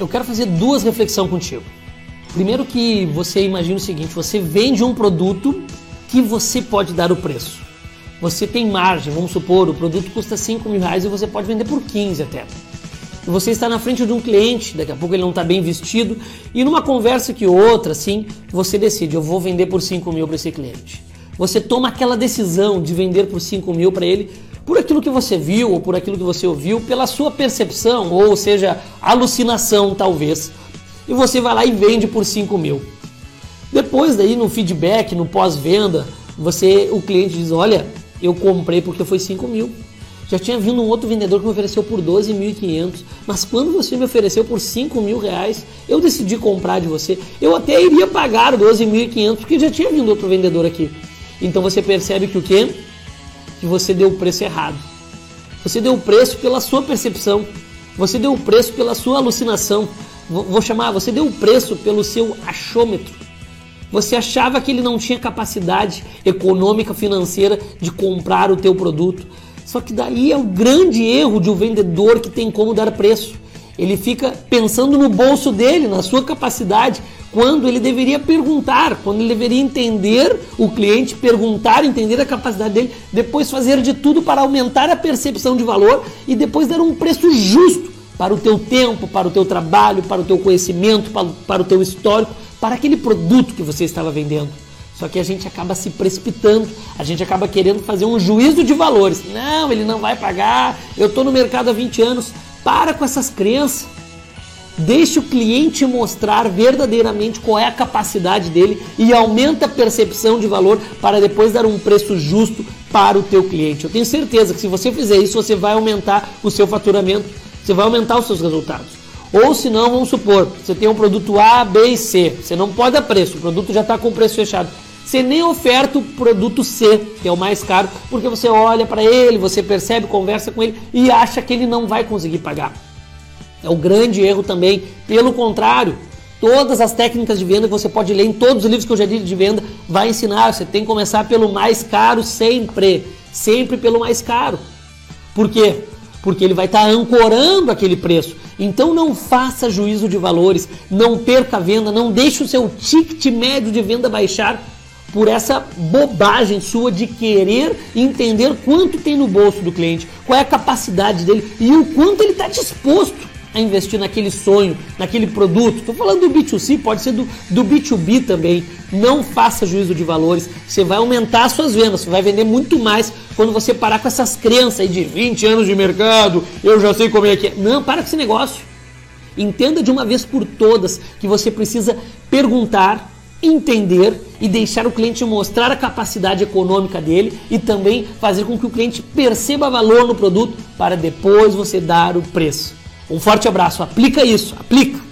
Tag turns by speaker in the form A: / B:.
A: eu quero fazer duas reflexões contigo. Primeiro que você imagina o seguinte, você vende um produto que você pode dar o preço. Você tem margem, vamos supor, o produto custa 5 mil reais e você pode vender por 15 até. Você está na frente de um cliente, daqui a pouco ele não está bem vestido, e numa conversa que outra, assim, você decide, eu vou vender por 5 mil para esse cliente. Você toma aquela decisão de vender por 5 mil para ele por aquilo que você viu ou por aquilo que você ouviu, pela sua percepção, ou seja, alucinação talvez. E você vai lá e vende por 5 mil. Depois daí no feedback, no pós-venda, você, o cliente diz, olha, eu comprei porque foi 5 mil. Já tinha vindo um outro vendedor que me ofereceu por 12.500, mas quando você me ofereceu por 5 mil reais, eu decidi comprar de você. Eu até iria pagar 12.500 porque já tinha vindo outro vendedor aqui. Então você percebe que o quê? Que você deu o preço errado. Você deu o preço pela sua percepção. Você deu o preço pela sua alucinação. Vou chamar, você deu o preço pelo seu achômetro. Você achava que ele não tinha capacidade econômica, financeira de comprar o teu produto. Só que daí é o grande erro de um vendedor que tem como dar preço. Ele fica pensando no bolso dele, na sua capacidade, quando ele deveria perguntar, quando ele deveria entender o cliente, perguntar, entender a capacidade dele, depois fazer de tudo para aumentar a percepção de valor e depois dar um preço justo para o teu tempo, para o teu trabalho, para o teu conhecimento, para, para o teu histórico, para aquele produto que você estava vendendo. Só que a gente acaba se precipitando, a gente acaba querendo fazer um juízo de valores. Não, ele não vai pagar, eu estou no mercado há 20 anos. Para com essas crenças. Deixe o cliente mostrar verdadeiramente qual é a capacidade dele e aumenta a percepção de valor para depois dar um preço justo para o teu cliente. Eu tenho certeza que se você fizer isso, você vai aumentar o seu faturamento, você vai aumentar os seus resultados. Ou se não, vamos supor, você tem um produto A, B e C, você não pode dar preço, o produto já está com preço fechado. Você nem oferta o produto C, que é o mais caro, porque você olha para ele, você percebe, conversa com ele e acha que ele não vai conseguir pagar. É o grande erro também. Pelo contrário, todas as técnicas de venda que você pode ler em todos os livros que eu já li de venda vai ensinar. Você tem que começar pelo mais caro sempre, sempre pelo mais caro. Por quê? Porque ele vai estar tá ancorando aquele preço. Então não faça juízo de valores, não perca a venda, não deixe o seu ticket médio de venda baixar por essa bobagem sua de querer entender quanto tem no bolso do cliente, qual é a capacidade dele e o quanto ele está disposto a investir naquele sonho, naquele produto. Estou falando do B2C, pode ser do, do B2B também. Não faça juízo de valores, você vai aumentar as suas vendas, você vai vender muito mais quando você parar com essas crenças aí de 20 anos de mercado, eu já sei como é que é. Não, para com esse negócio. Entenda de uma vez por todas que você precisa perguntar, entender e deixar o cliente mostrar a capacidade econômica dele e também fazer com que o cliente perceba valor no produto para depois você dar o preço. Um forte abraço, aplica isso, aplica!